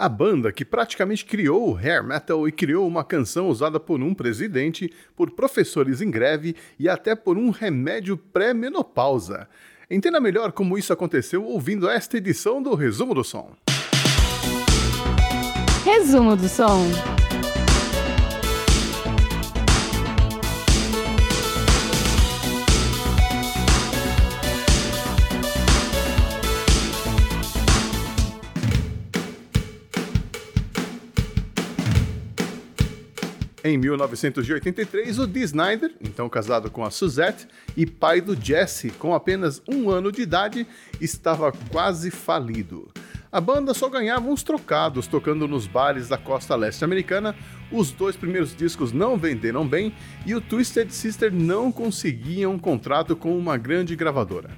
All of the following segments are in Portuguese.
A banda que praticamente criou o hair metal e criou uma canção usada por um presidente, por professores em greve e até por um remédio pré-menopausa. Entenda melhor como isso aconteceu ouvindo esta edição do Resumo do Som. Resumo do Som. Em 1983, o Dee Snider, então casado com a Suzette e pai do Jesse, com apenas um ano de idade, estava quase falido. A banda só ganhava uns trocados tocando nos bares da costa leste americana, os dois primeiros discos não venderam bem e o Twisted Sister não conseguia um contrato com uma grande gravadora.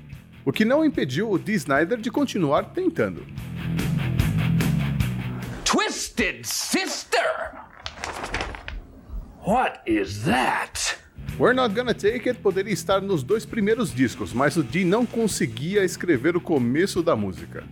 O que não impediu o Dee Snider de continuar tentando. Twisted Sister! What is that? We're Not Gonna Take It poderia estar nos dois primeiros discos, mas o Dee não conseguia escrever o começo da música.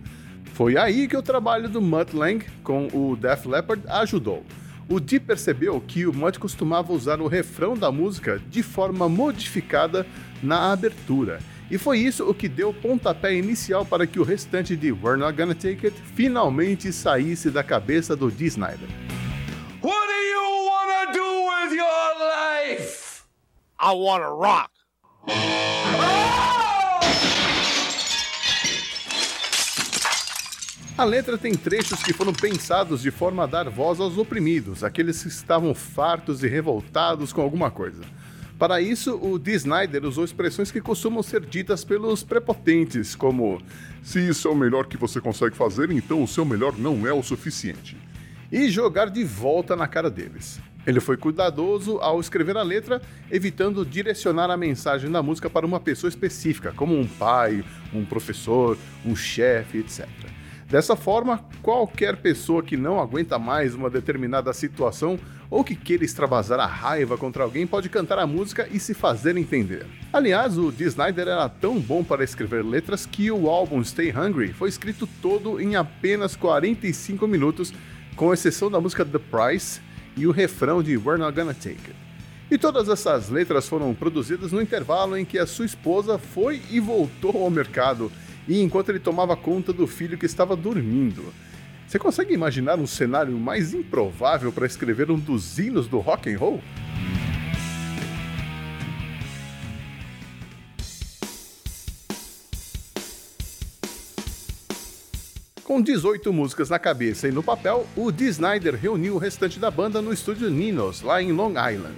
Foi aí que o trabalho do Mutt Lang com o Def Leppard ajudou. O Dee percebeu que o Mutt costumava usar o refrão da música de forma modificada na abertura, e foi isso o que deu o pontapé inicial para que o restante de We're Not Gonna Take It finalmente saísse da cabeça do Dee Snider. What do you with your life? I want to rock. A letra tem trechos que foram pensados de forma a dar voz aos oprimidos, aqueles que estavam fartos e revoltados com alguma coisa. Para isso, o Dee Snider usou expressões que costumam ser ditas pelos prepotentes, como Se isso é o melhor que você consegue fazer, então o seu melhor não é o suficiente. e jogar de volta na cara deles. Ele foi cuidadoso ao escrever a letra, evitando direcionar a mensagem da música para uma pessoa específica, como um pai, um professor, um chefe, etc. Dessa forma, qualquer pessoa que não aguenta mais uma determinada situação ou que queira extravasar a raiva contra alguém pode cantar a música e se fazer entender. Aliás, o Dee Snider era tão bom para escrever letras que o álbum Stay Hungry foi escrito todo em apenas 45 minutos, com exceção da música The Price e o refrão de We're Not Gonna Take It. E todas essas letras foram produzidas no intervalo em que a sua esposa foi e voltou ao mercado, e enquanto ele tomava conta do filho que estava dormindo. Você consegue imaginar um cenário mais improvável para escrever um dos hinos do rock and roll? Com 18 músicas na cabeça e no papel, o Dee Snider reuniu o restante da banda no estúdio Ninos, lá em Long Island.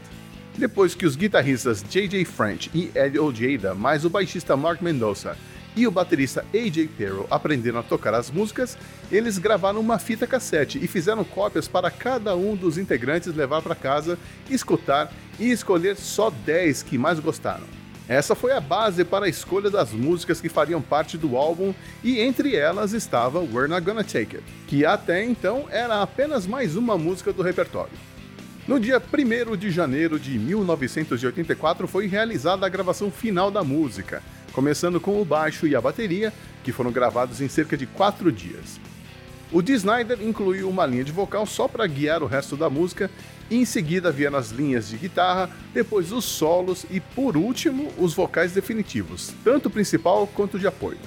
Depois que os guitarristas J.J. French e Ed Ojeda, mais o baixista Mark Mendoza e o baterista A.J. Perro aprenderam a tocar as músicas, eles gravaram uma fita cassete e fizeram cópias para cada um dos integrantes levar para casa, escutar e escolher só 10 que mais gostaram. Essa foi a base para a escolha das músicas que fariam parte do álbum, e entre elas estava We're Not Gonna Take It, que até então era apenas mais uma música do repertório. No dia 1 de janeiro de 1984 foi realizada a gravação final da música, começando com o baixo e a bateria, que foram gravados em cerca de quatro dias. O Dee Snider incluiu uma linha de vocal só para guiar o resto da música, em seguida vieram as linhas de guitarra, depois os solos e, por último, os vocais definitivos, tanto principal quanto de apoio.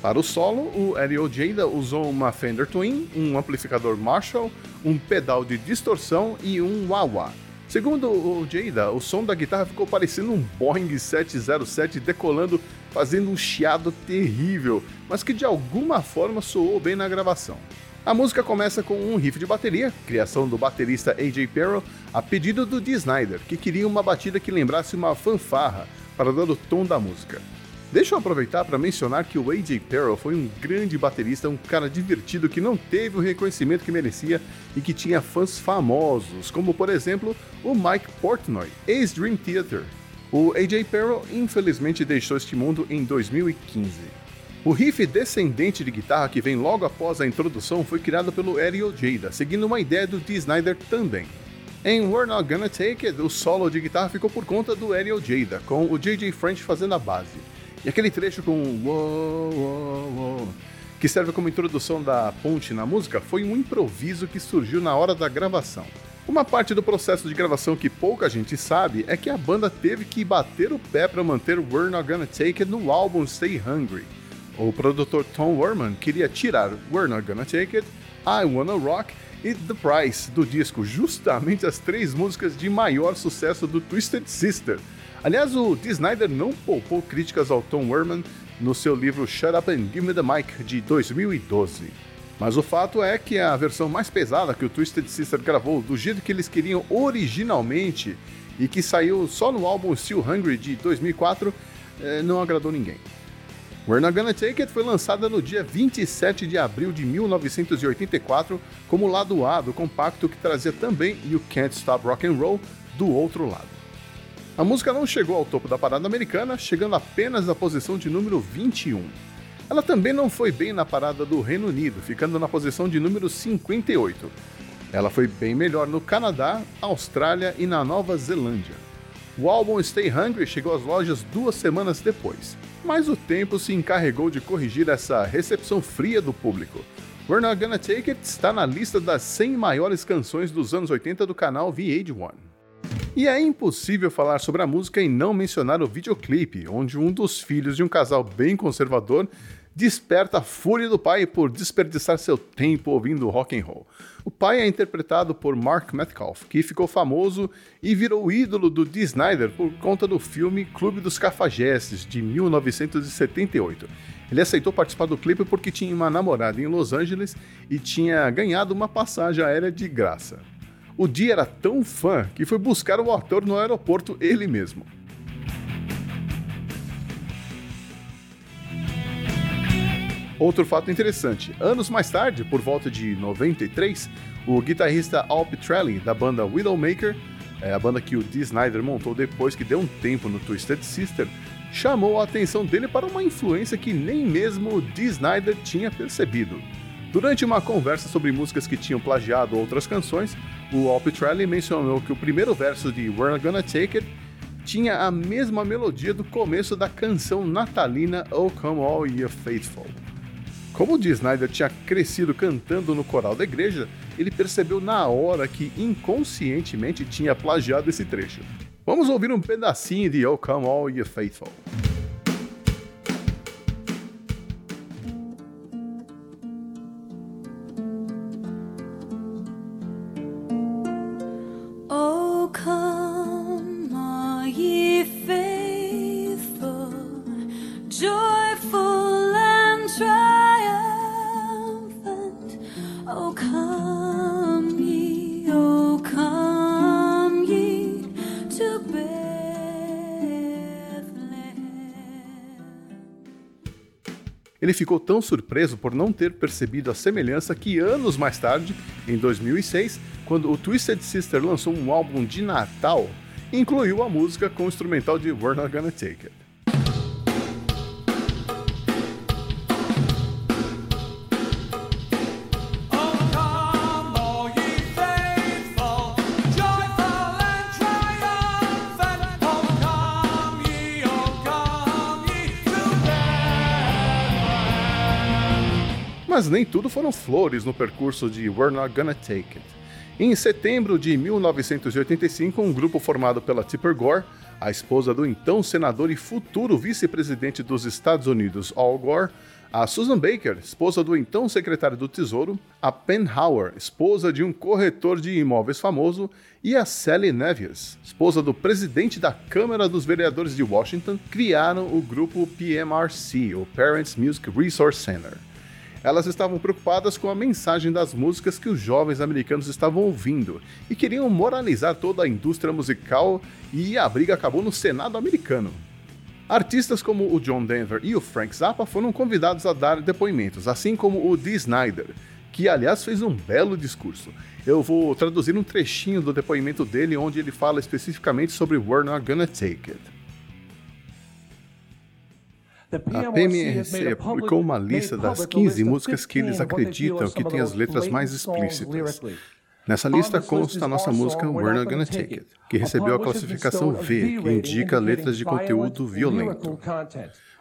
Para o solo, o Eddie Ojeda usou uma Fender Twin, um amplificador Marshall, um pedal de distorção e um wah-wah. Segundo o Ojeda, o som da guitarra ficou parecendo um Boeing 707 decolando, fazendo um chiado terrível, mas que de alguma forma soou bem na gravação. A música começa com um riff de bateria, criação do baterista AJ Perro, a pedido do Dee Snider, que queria uma batida que lembrasse uma fanfarra para dar o tom da música. Deixa eu aproveitar para mencionar que o AJ Perro foi um grande baterista, um cara divertido que não teve o reconhecimento que merecia e que tinha fãs famosos, como por exemplo o Mike Portnoy, ex-Dream Theater. O AJ Perro infelizmente deixou este mundo em 2015. O riff descendente de guitarra que vem logo após a introdução foi criado pelo Eddie Ojeda, seguindo uma ideia do Dee Snider também. Em We're Not Gonna Take It, o solo de guitarra ficou por conta do Eddie Ojeda, com o J.J. French fazendo a base. E aquele trecho com wow, wow, wow, que serve como introdução da ponte na música, foi um improviso que surgiu na hora da gravação. Uma parte do processo de gravação que pouca gente sabe é que a banda teve que bater o pé para manter We're Not Gonna Take It no álbum Stay Hungry. O produtor Tom Werman queria tirar We're Not Gonna Take It, I Wanna Rock e The Price do disco, justamente as três músicas de maior sucesso do Twisted Sister. Aliás, o Dee Snyder não poupou críticas ao Tom Werman no seu livro Shut Up and Give Me the Mic de 2012. Mas o fato é que a versão mais pesada que o Twisted Sister gravou do jeito que eles queriam originalmente e que saiu só no álbum Still Hungry de 2004 eh, não agradou ninguém. We're Not Gonna Take It foi lançada no dia 27 de abril de 1984 como lado A do compacto que trazia também You Can't Stop Rock and Roll do outro lado. A música não chegou ao topo da parada americana, chegando apenas na posição de número 21. Ela também não foi bem na parada do Reino Unido, ficando na posição de número 58. Ela foi bem melhor no Canadá, Austrália e na Nova Zelândia. O álbum Stay Hungry chegou às lojas duas semanas depois, mas o tempo se encarregou de corrigir essa recepção fria do público. We're Not Gonna Take It está na lista das 100 maiores canções dos anos 80 do canal VH1. E é impossível falar sobre a música e não mencionar o videoclipe, onde um dos filhos de um casal bem conservador desperta a fúria do pai por desperdiçar seu tempo ouvindo rock and roll. O pai é interpretado por Mark Metcalf, que ficou famoso e virou ídolo do Dee Snyder por conta do filme Clube dos Cafajestes, de 1978. Ele aceitou participar do clipe porque tinha uma namorada em Los Angeles e tinha ganhado uma passagem aérea de graça. O Dee era tão fã que foi buscar o ator no aeroporto ele mesmo. Outro fato interessante: anos mais tarde, por volta de 93, o guitarrista Al Pitrelli, da banda Widowmaker, é a banda que o Dee Snyder montou depois que deu um tempo no Twisted Sister, chamou a atenção dele para uma influência que nem mesmo Dee Snyder tinha percebido. Durante uma conversa sobre músicas que tinham plagiado outras canções, o Al Pitrelli mencionou que o primeiro verso de We're Gonna Take It tinha a mesma melodia do começo da canção natalina Oh Come All Ye Faithful. Como o Snyder tinha crescido cantando no coral da igreja, ele percebeu na hora que inconscientemente tinha plagiado esse trecho. Vamos ouvir um pedacinho de Oh Come All Ye Faithful. Ele ficou tão surpreso por não ter percebido a semelhança que anos mais tarde, em 2006, quando o Twisted Sister lançou um álbum de Natal, incluiu a música com o instrumental de We're Not Gonna Take It. Mas nem tudo foram flores no percurso de We're Not Gonna Take It. Em setembro de 1985, um grupo formado pela Tipper Gore, a esposa do então senador e futuro vice-presidente dos Estados Unidos, Al Gore, a Susan Baker, esposa do então secretário do Tesouro, a Pen Howard, esposa de um corretor de imóveis famoso, e a Sally Nevius, esposa do presidente da Câmara dos Vereadores de Washington, criaram o grupo PMRC, o Parents Music Resource Center. Elas estavam preocupadas com a mensagem das músicas que os jovens americanos estavam ouvindo e queriam moralizar toda a indústria musical, e a briga acabou no Senado americano. Artistas como o John Denver e o Frank Zappa foram convidados a dar depoimentos, assim como o Dee Snyder, que aliás fez um belo discurso. Eu vou traduzir um trechinho do depoimento dele onde ele fala especificamente sobre We're Not Gonna Take It. A PMRC publicou uma lista das 15 músicas que eles acreditam que têm as letras mais explícitas. Nessa lista consta a nossa música We're Not Gonna Take It, que recebeu a classificação V, que indica letras de conteúdo violento.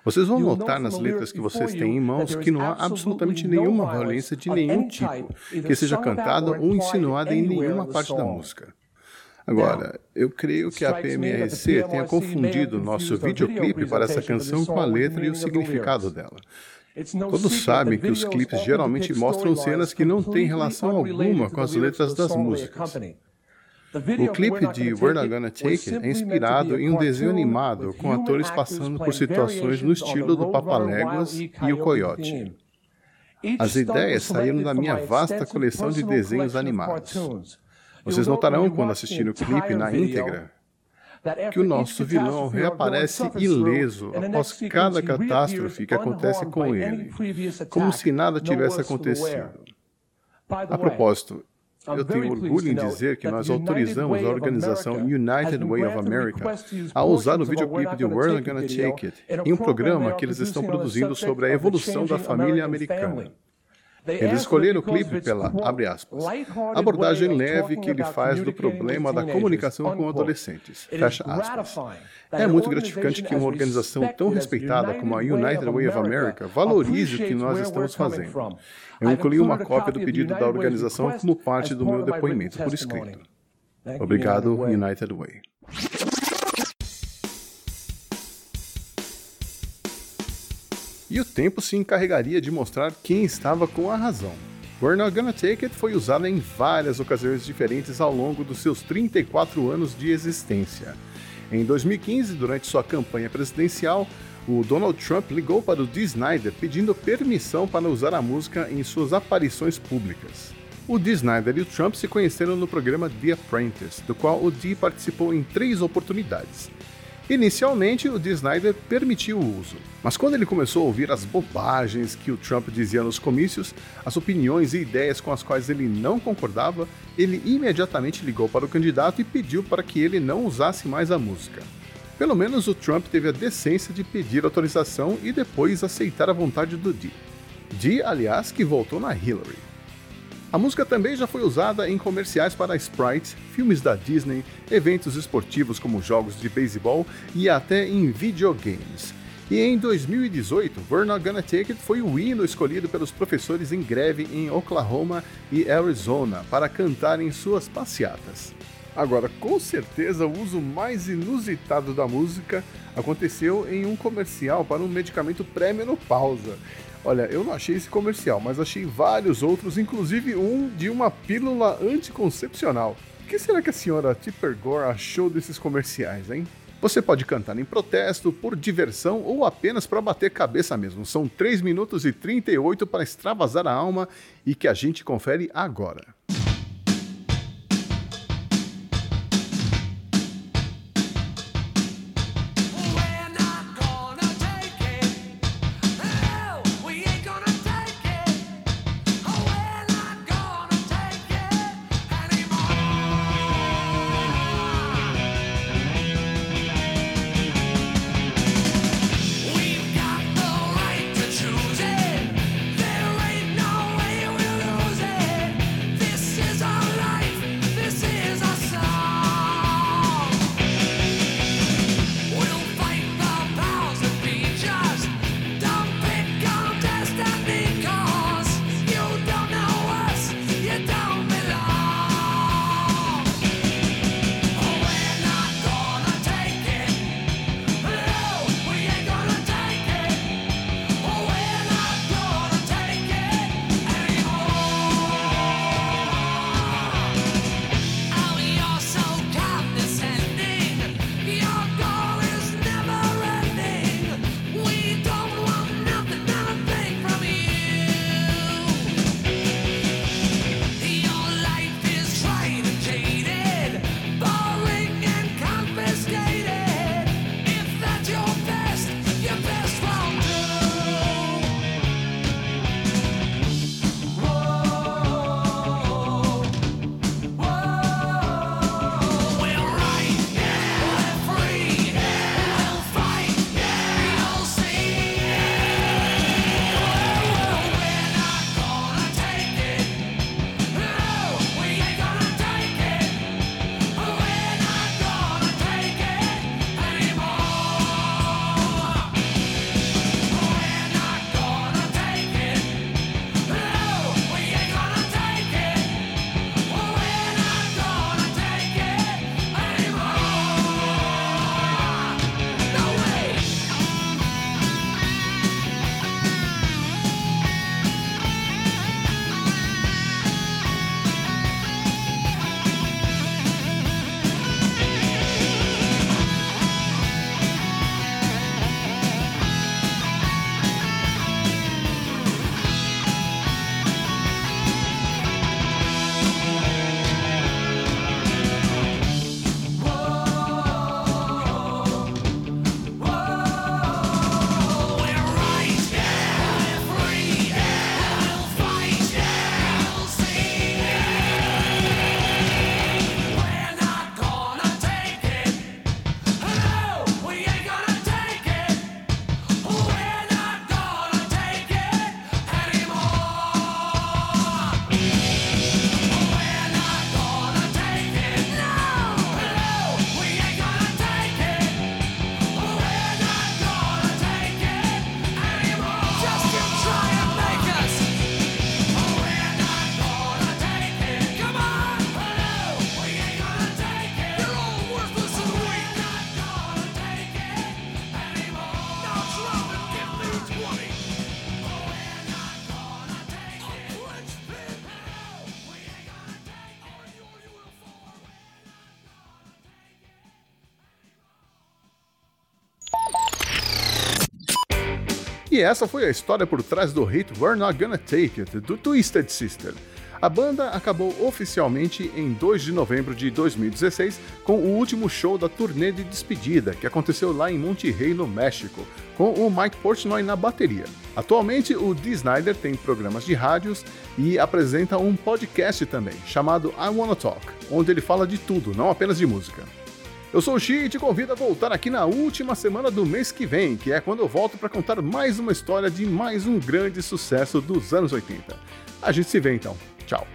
Vocês vão notar nas letras que vocês têm em mãos que não há absolutamente nenhuma violência de nenhum tipo que seja cantada ou insinuada em nenhuma parte da música. Agora, eu creio que a PMRC tenha confundido nosso videoclipe para essa canção com a letra e o significado dela. Todos sabem que os clipes geralmente mostram cenas que não têm relação alguma com as letras das músicas. O clipe de We're Not Gonna Take It é inspirado em um desenho animado com atores passando por situações no estilo do Papaléguas e o Coyote. As ideias saíram da minha vasta coleção de desenhos animados. Vocês notarão quando assistirem o clipe na íntegra que o nosso vilão reaparece ileso após cada catástrofe que acontece com ele, como se nada tivesse acontecido. A propósito, eu tenho orgulho em dizer que nós autorizamos a organização United Way of America a usar o videoclipe de We're Gonna Take It em um programa que eles estão produzindo sobre a evolução da família americana. Eles escolheram o clipe pela, abre aspas, abordagem leve que ele faz do problema da comunicação com adolescentes, fecha aspas. É muito gratificante que uma organização tão respeitada como a United Way of America valorize o que nós estamos fazendo. Eu incluí uma cópia do pedido da organização como parte do meu depoimento por escrito. Obrigado, United Way. E o tempo se encarregaria de mostrar quem estava com a razão. We're Not Gonna Take It foi usada em várias ocasiões diferentes ao longo dos seus 34 anos de existência. Em 2015, durante sua campanha presidencial, o Donald Trump ligou para o Dee Snyder pedindo permissão para usar a música em suas aparições públicas. O Dee Snyder e o Trump se conheceram no programa The Apprentice, do qual o Dee participou em três oportunidades. Inicialmente, o Dee Snyder permitiu o uso, mas quando ele começou a ouvir as bobagens que o Trump dizia nos comícios, as opiniões e ideias com as quais ele não concordava, ele imediatamente ligou para o candidato e pediu para que ele não usasse mais a música. Pelo menos o Trump teve a decência de pedir autorização e depois aceitar a vontade do Dee. Dee, aliás, que voltou na Hillary. A música também já foi usada em comerciais para Sprite, filmes da Disney, eventos esportivos como jogos de beisebol e até em videogames. E em 2018, We're Not Gonna Take It foi o hino escolhido pelos professores em greve em Oklahoma e Arizona para cantar em suas passeatas. Agora, com certeza, o uso mais inusitado da música aconteceu em um comercial para um medicamento pré-menopausa. Olha, eu não achei esse comercial, mas achei vários outros, inclusive um de uma pílula anticoncepcional. O que será que a senhora Tipper Gore achou desses comerciais, hein? Você pode cantar em protesto, por diversão ou apenas para bater cabeça mesmo. São 3 minutos e 38 para extravasar a alma e que a gente confere agora. E essa foi a história por trás do hit We're Not Gonna Take It, do Twisted Sister. A banda acabou oficialmente em 2 de novembro de 2016 com o último show da turnê de despedida, que aconteceu lá em Monterrey, no México, com o Mike Portnoy na bateria. Atualmente, o Dee Snyder tem programas de rádios e apresenta um podcast também, chamado I Wanna Talk, onde ele fala de tudo, não apenas de música. Eu sou o Xi e te convido a voltar aqui na última semana do mês que vem, que é quando eu volto para contar mais uma história de mais um grande sucesso dos anos 80. A gente se vê então. Tchau.